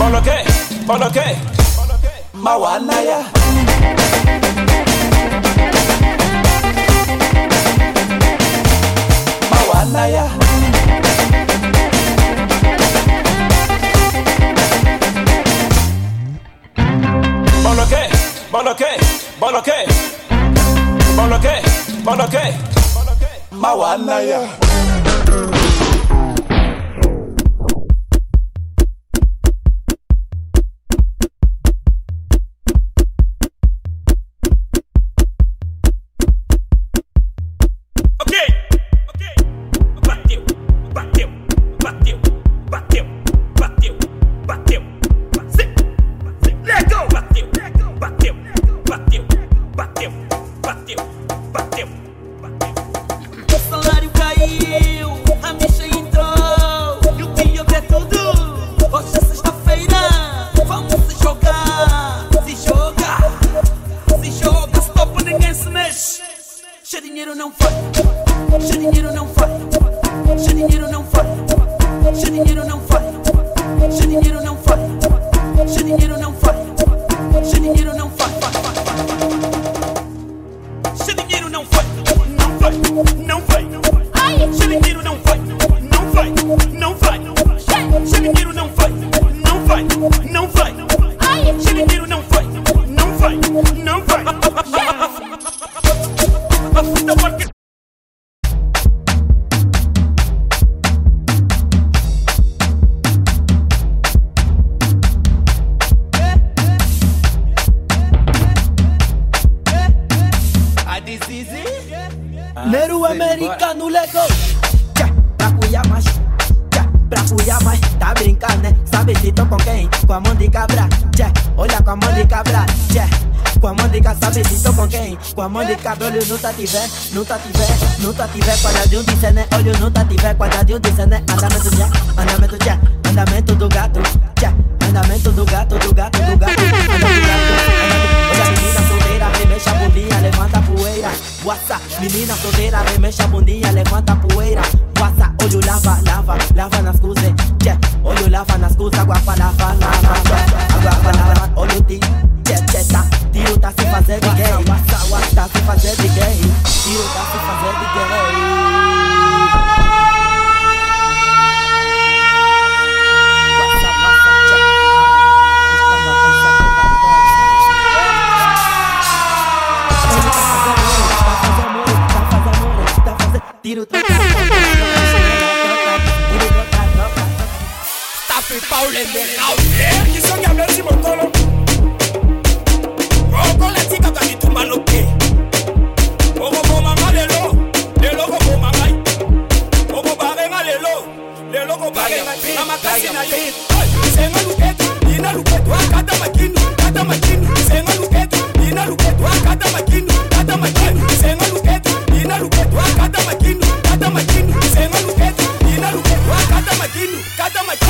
boloke, boloke, boloke, boloke, mawanaya. Mawanaya. boloke, boloke, boloke, boloke, boloke, Mawanaya. Ok, dinheiro não faz. se dinheiro não faz, se dinheiro não faz, se dinheiro não faz, se dinheiro não faz, se dinheiro não faz, se dinheiro Nero americano legal. Tchá, pra cuiar mais. Pra cuiar mais. Tá brincando, né? Sabe se tô com quem? Com a mão de cabra. Tchá, olha com a mão de cabra. Tchá, com a mão de cabra. Sabe se tô com quem? Com a mão de cabra. Olho não tá tiver, não tá tiver, não tá tiver. Quadradinho de cena. Olho não tá tiver. Quadradinho de cena. Andamento tchá, andamento tchá. Andamento do gato. Andamento do gato, do gato, do gato. Andamento do gato. andamento- Guaça, menina solteira, remexa a bundinha, levanta Paul en the house. Qui sont gagnés si mon tolo. Oko le tika kaki tumba loke. Oko boma nga lelo, lelo ko boma ngai. Oko bare nga lelo, lelo ko bare ngai. Na yo. Senga luketo, ina luketo, akata makinu, kata makinu. Senga luketo, ina luketo, akata makinu, kata makinu. Senga luketo, ina luketo, akata makinu, kata makinu. Senga luketo, ina luketo, akata makinu, kata makinu.